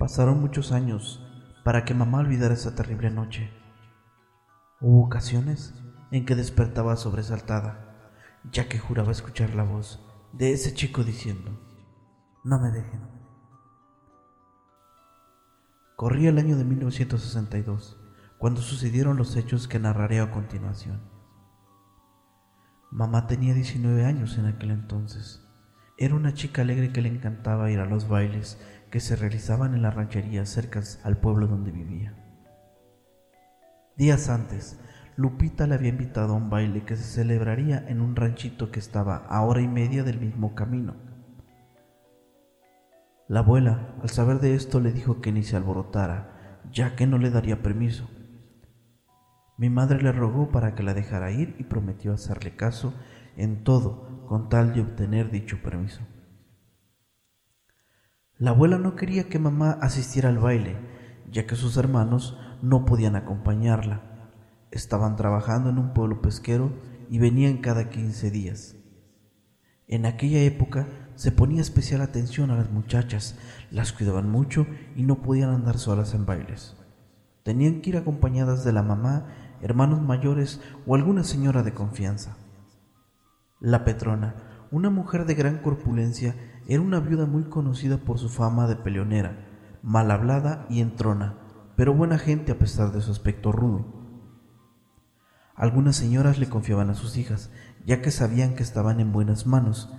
Pasaron muchos años para que mamá olvidara esa terrible noche. Hubo ocasiones en que despertaba sobresaltada, ya que juraba escuchar la voz de ese chico diciendo, no me dejen. Corría el año de 1962, cuando sucedieron los hechos que narraré a continuación. Mamá tenía 19 años en aquel entonces. Era una chica alegre que le encantaba ir a los bailes que se realizaban en las rancherías cercas al pueblo donde vivía. Días antes, Lupita le había invitado a un baile que se celebraría en un ranchito que estaba a hora y media del mismo camino. La abuela, al saber de esto, le dijo que ni se alborotara, ya que no le daría permiso. Mi madre le rogó para que la dejara ir y prometió hacerle caso en todo con tal de obtener dicho permiso. La abuela no quería que mamá asistiera al baile, ya que sus hermanos no podían acompañarla. Estaban trabajando en un pueblo pesquero y venían cada 15 días. En aquella época se ponía especial atención a las muchachas, las cuidaban mucho y no podían andar solas en bailes. Tenían que ir acompañadas de la mamá hermanos mayores o alguna señora de confianza. La Petrona, una mujer de gran corpulencia, era una viuda muy conocida por su fama de peleonera, mal hablada y entrona, pero buena gente a pesar de su aspecto rudo. Algunas señoras le confiaban a sus hijas, ya que sabían que estaban en buenas manos.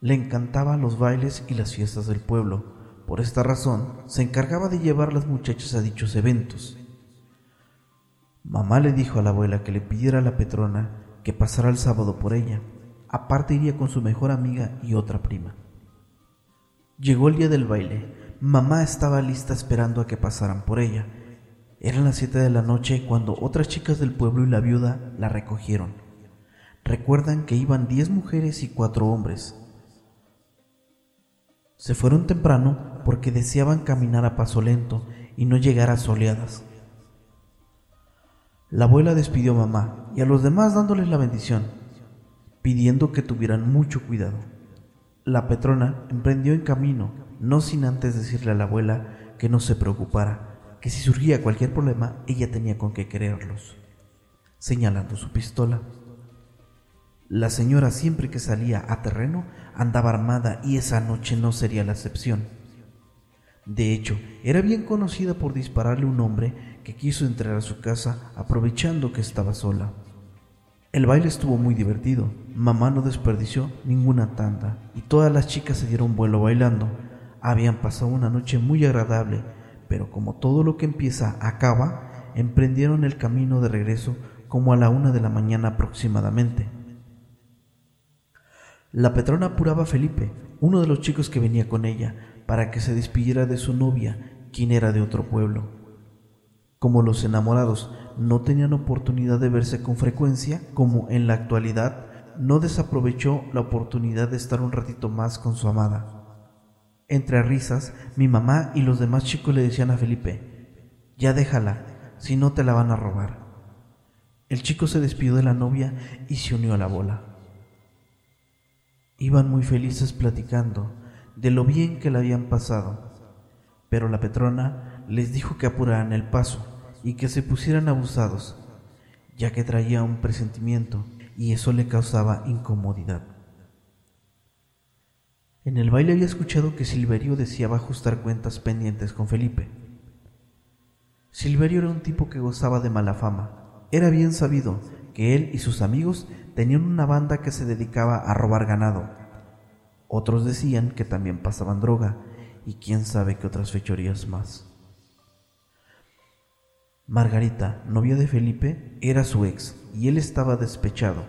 Le encantaban los bailes y las fiestas del pueblo. Por esta razón, se encargaba de llevar las muchachas a dichos eventos. Mamá le dijo a la abuela que le pidiera a la Petrona que pasara el sábado por ella. Aparte iría con su mejor amiga y otra prima. Llegó el día del baile. Mamá estaba lista esperando a que pasaran por ella. Eran las siete de la noche cuando otras chicas del pueblo y la viuda la recogieron. Recuerdan que iban diez mujeres y cuatro hombres. Se fueron temprano porque deseaban caminar a paso lento y no llegar a soleadas. La abuela despidió a mamá y a los demás dándoles la bendición, pidiendo que tuvieran mucho cuidado. La Petrona emprendió en camino, no sin antes decirle a la abuela que no se preocupara, que si surgía cualquier problema ella tenía con qué quererlos, señalando su pistola. La señora siempre que salía a terreno andaba armada y esa noche no sería la excepción. De hecho, era bien conocida por dispararle un hombre que quiso entrar a su casa aprovechando que estaba sola. El baile estuvo muy divertido, mamá no desperdició ninguna tanda y todas las chicas se dieron vuelo bailando. Habían pasado una noche muy agradable, pero como todo lo que empieza acaba, emprendieron el camino de regreso como a la una de la mañana aproximadamente. La Petrona apuraba a Felipe, uno de los chicos que venía con ella, para que se despidiera de su novia, quien era de otro pueblo. Como los enamorados no tenían oportunidad de verse con frecuencia, como en la actualidad, no desaprovechó la oportunidad de estar un ratito más con su amada. Entre risas, mi mamá y los demás chicos le decían a Felipe, ya déjala, si no te la van a robar. El chico se despidió de la novia y se unió a la bola. Iban muy felices platicando de lo bien que le habían pasado, pero la Petrona les dijo que apuraran el paso y que se pusieran abusados, ya que traía un presentimiento y eso le causaba incomodidad. En el baile había escuchado que Silverio deseaba ajustar cuentas pendientes con Felipe. Silverio era un tipo que gozaba de mala fama. Era bien sabido que él y sus amigos tenían una banda que se dedicaba a robar ganado. Otros decían que también pasaban droga y quién sabe qué otras fechorías más. Margarita, novia de Felipe, era su ex y él estaba despechado,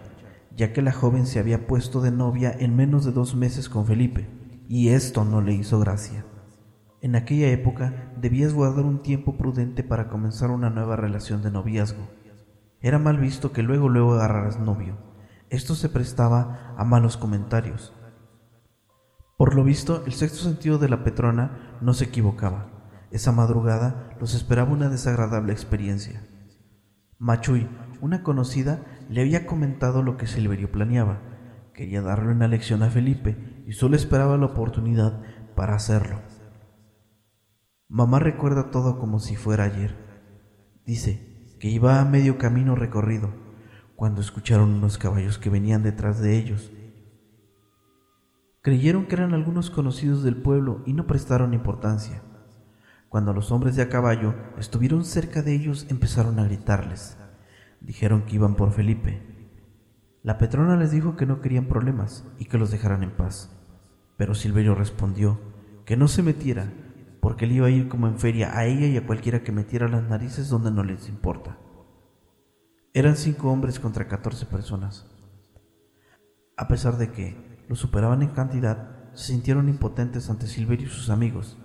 ya que la joven se había puesto de novia en menos de dos meses con Felipe, y esto no le hizo gracia. En aquella época debías guardar un tiempo prudente para comenzar una nueva relación de noviazgo. Era mal visto que luego luego agarraras novio. Esto se prestaba a malos comentarios. Por lo visto, el sexto sentido de la Petrona no se equivocaba esa madrugada los esperaba una desagradable experiencia. Machuy, una conocida, le había comentado lo que Silverio planeaba. Quería darle una lección a Felipe y solo esperaba la oportunidad para hacerlo. Mamá recuerda todo como si fuera ayer. Dice que iba a medio camino recorrido cuando escucharon unos caballos que venían detrás de ellos. Creyeron que eran algunos conocidos del pueblo y no prestaron importancia. Cuando los hombres de a caballo estuvieron cerca de ellos empezaron a gritarles. Dijeron que iban por Felipe. La Petrona les dijo que no querían problemas y que los dejaran en paz. Pero Silverio respondió que no se metiera porque él iba a ir como en feria a ella y a cualquiera que metiera las narices donde no les importa. Eran cinco hombres contra catorce personas. A pesar de que lo superaban en cantidad, se sintieron impotentes ante Silverio y sus amigos.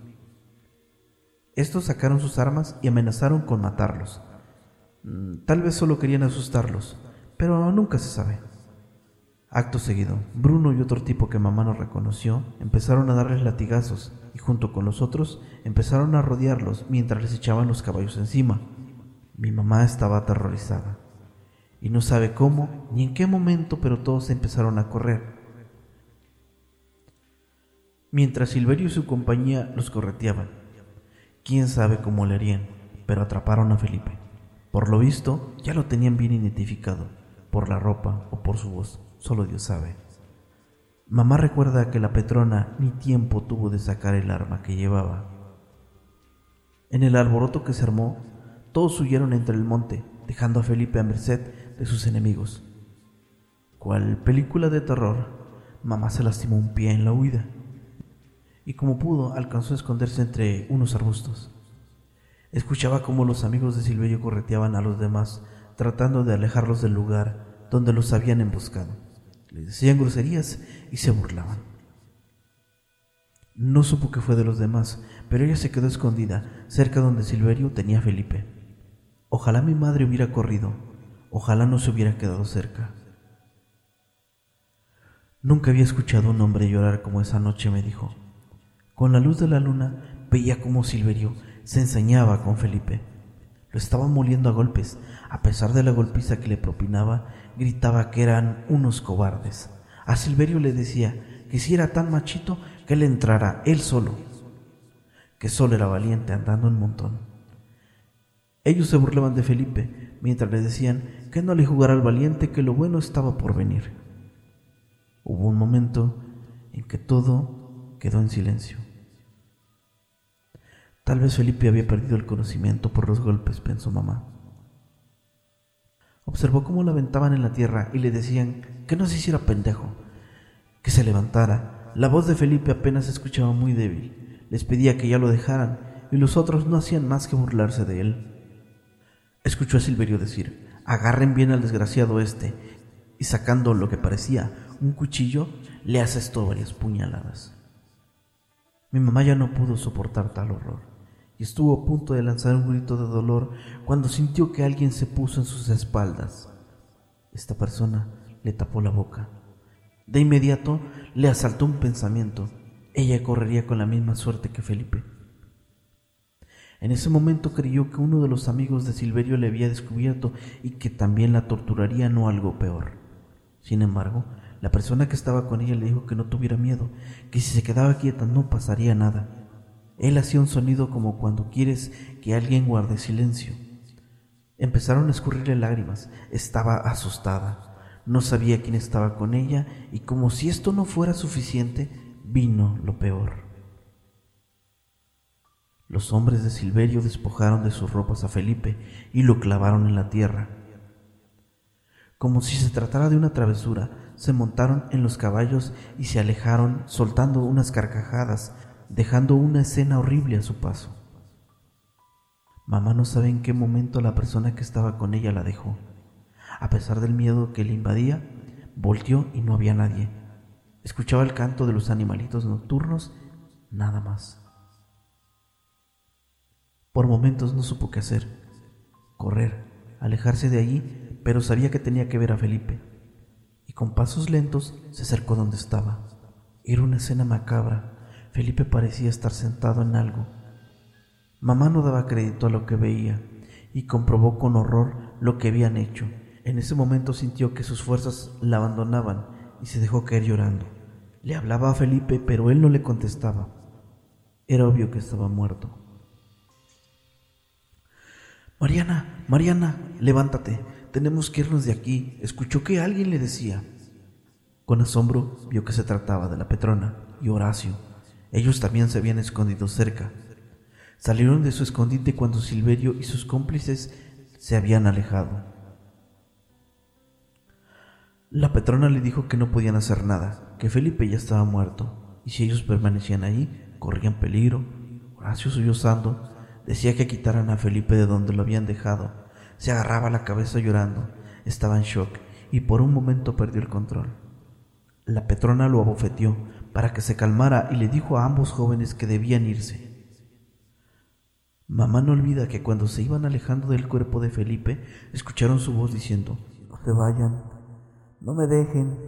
Estos sacaron sus armas y amenazaron con matarlos. Mm, tal vez solo querían asustarlos, pero nunca se sabe. Acto seguido, Bruno y otro tipo que mamá no reconoció empezaron a darles latigazos y junto con los otros empezaron a rodearlos mientras les echaban los caballos encima. Mi mamá estaba aterrorizada y no sabe cómo ni en qué momento, pero todos empezaron a correr. Mientras Silverio y su compañía los correteaban. Quién sabe cómo le harían, pero atraparon a Felipe. Por lo visto, ya lo tenían bien identificado, por la ropa o por su voz solo Dios sabe. Mamá recuerda que la Petrona ni tiempo tuvo de sacar el arma que llevaba. En el alboroto que se armó, todos huyeron entre el monte, dejando a Felipe a merced de sus enemigos. Cual película de terror, mamá se lastimó un pie en la huida y como pudo alcanzó a esconderse entre unos arbustos. Escuchaba cómo los amigos de Silverio correteaban a los demás, tratando de alejarlos del lugar donde los habían emboscado le decían groserías y se burlaban. No supo qué fue de los demás, pero ella se quedó escondida cerca donde Silverio tenía a Felipe. Ojalá mi madre hubiera corrido, ojalá no se hubiera quedado cerca. Nunca había escuchado a un hombre llorar como esa noche, me dijo. Con la luz de la luna veía cómo Silverio se ensañaba con Felipe. Lo estaba moliendo a golpes, a pesar de la golpiza que le propinaba gritaba que eran unos cobardes. A Silverio le decía que si era tan machito que le entrara él solo, que solo era valiente andando un montón. Ellos se burlaban de Felipe mientras le decían que no le jugara al valiente, que lo bueno estaba por venir. Hubo un momento en que todo quedó en silencio. Tal vez Felipe había perdido el conocimiento por los golpes, pensó mamá. Observó cómo lo aventaban en la tierra y le decían que no se hiciera pendejo, que se levantara. La voz de Felipe apenas se escuchaba muy débil. Les pedía que ya lo dejaran y los otros no hacían más que burlarse de él. Escuchó a Silverio decir, agarren bien al desgraciado este, y sacando lo que parecía un cuchillo, le asestó varias puñaladas. Mi mamá ya no pudo soportar tal horror y estuvo a punto de lanzar un grito de dolor cuando sintió que alguien se puso en sus espaldas. Esta persona le tapó la boca. De inmediato le asaltó un pensamiento. Ella correría con la misma suerte que Felipe. En ese momento creyó que uno de los amigos de Silverio le había descubierto y que también la torturaría no algo peor. Sin embargo, la persona que estaba con ella le dijo que no tuviera miedo, que si se quedaba quieta no pasaría nada. Él hacía un sonido como cuando quieres que alguien guarde silencio. Empezaron a escurrirle lágrimas. Estaba asustada. No sabía quién estaba con ella y como si esto no fuera suficiente, vino lo peor. Los hombres de Silverio despojaron de sus ropas a Felipe y lo clavaron en la tierra. Como si se tratara de una travesura, se montaron en los caballos y se alejaron soltando unas carcajadas dejando una escena horrible a su paso. Mamá no sabe en qué momento la persona que estaba con ella la dejó. A pesar del miedo que le invadía, volteó y no había nadie. Escuchaba el canto de los animalitos nocturnos, nada más. Por momentos no supo qué hacer. Correr, alejarse de allí, pero sabía que tenía que ver a Felipe. Y con pasos lentos se acercó donde estaba. Era una escena macabra Felipe parecía estar sentado en algo. Mamá no daba crédito a lo que veía y comprobó con horror lo que habían hecho. En ese momento sintió que sus fuerzas la abandonaban y se dejó caer llorando. Le hablaba a Felipe, pero él no le contestaba. Era obvio que estaba muerto. Mariana, Mariana, levántate, tenemos que irnos de aquí. Escuchó que alguien le decía. Con asombro vio que se trataba de la Petrona y Horacio. Ellos también se habían escondido cerca. Salieron de su escondite cuando Silverio y sus cómplices se habían alejado. La Petrona le dijo que no podían hacer nada, que Felipe ya estaba muerto, y si ellos permanecían ahí, corrían peligro. Horacio sollozando decía que quitaran a Felipe de donde lo habían dejado. Se agarraba la cabeza llorando, estaba en shock y por un momento perdió el control. La Petrona lo abofeteó para que se calmara y le dijo a ambos jóvenes que debían irse. Mamá no olvida que cuando se iban alejando del cuerpo de Felipe, escucharon su voz diciendo, No se vayan, no me dejen.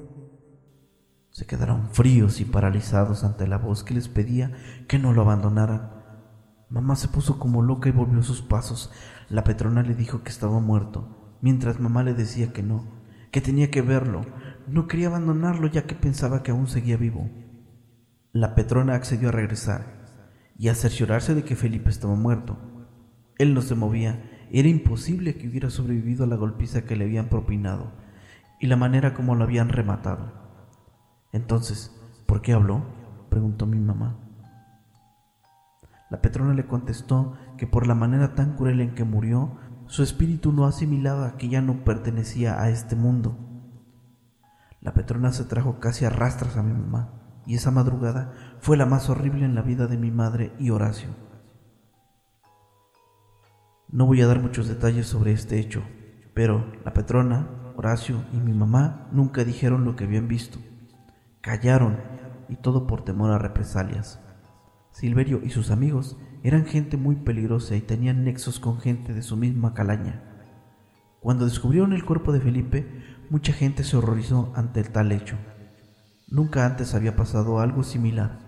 Se quedaron fríos y paralizados ante la voz que les pedía que no lo abandonaran. Mamá se puso como loca y volvió sus pasos. La Petrona le dijo que estaba muerto, mientras mamá le decía que no, que tenía que verlo. No quería abandonarlo ya que pensaba que aún seguía vivo. La Petrona accedió a regresar y a cerciorarse de que Felipe estaba muerto. Él no se movía, era imposible que hubiera sobrevivido a la golpiza que le habían propinado y la manera como lo habían rematado. Entonces, ¿por qué habló? preguntó mi mamá. La Petrona le contestó que por la manera tan cruel en que murió, su espíritu no asimilaba que ya no pertenecía a este mundo. La Petrona se trajo casi a rastras a mi mamá y esa madrugada fue la más horrible en la vida de mi madre y Horacio. No voy a dar muchos detalles sobre este hecho, pero la Petrona, Horacio y mi mamá nunca dijeron lo que habían visto. Callaron y todo por temor a represalias. Silverio y sus amigos eran gente muy peligrosa y tenían nexos con gente de su misma calaña. Cuando descubrieron el cuerpo de Felipe, mucha gente se horrorizó ante el tal hecho. Nunca antes había pasado algo similar.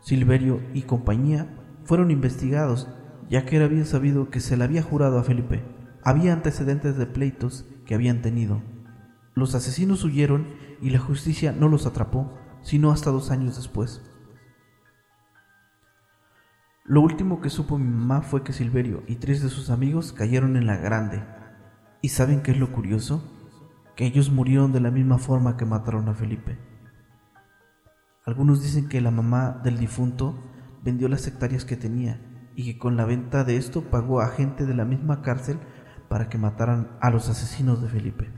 Silverio y compañía fueron investigados, ya que era bien sabido que se le había jurado a Felipe. Había antecedentes de pleitos que habían tenido. Los asesinos huyeron y la justicia no los atrapó, sino hasta dos años después. Lo último que supo mi mamá fue que Silverio y tres de sus amigos cayeron en la grande. ¿Y saben qué es lo curioso? Que ellos murieron de la misma forma que mataron a Felipe. Algunos dicen que la mamá del difunto vendió las hectáreas que tenía y que con la venta de esto pagó a gente de la misma cárcel para que mataran a los asesinos de Felipe.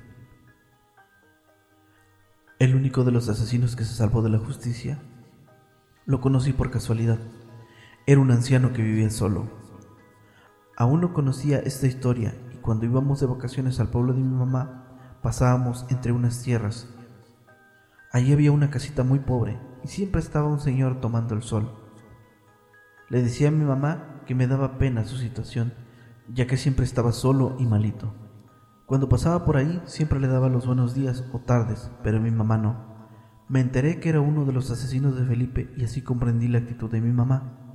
El único de los asesinos que se salvó de la justicia lo conocí por casualidad. Era un anciano que vivía solo. Aún no conocía esta historia y cuando íbamos de vacaciones al pueblo de mi mamá pasábamos entre unas tierras. Allí había una casita muy pobre y siempre estaba un señor tomando el sol. Le decía a mi mamá que me daba pena su situación, ya que siempre estaba solo y malito. Cuando pasaba por ahí siempre le daba los buenos días o tardes, pero mi mamá no. Me enteré que era uno de los asesinos de Felipe y así comprendí la actitud de mi mamá.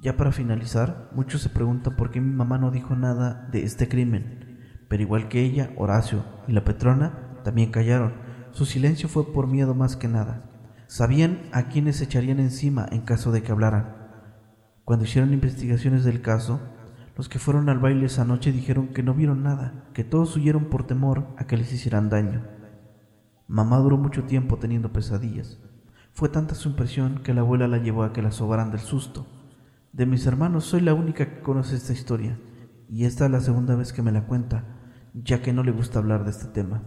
Ya para finalizar, muchos se preguntan por qué mi mamá no dijo nada de este crimen, pero igual que ella, Horacio y la Petrona también callaron su silencio fue por miedo más que nada. Sabían a quiénes se echarían encima en caso de que hablaran. Cuando hicieron investigaciones del caso, los que fueron al baile esa noche dijeron que no vieron nada, que todos huyeron por temor a que les hicieran daño. Mamá duró mucho tiempo teniendo pesadillas. Fue tanta su impresión que la abuela la llevó a que la sobaran del susto. De mis hermanos soy la única que conoce esta historia, y esta es la segunda vez que me la cuenta, ya que no le gusta hablar de este tema.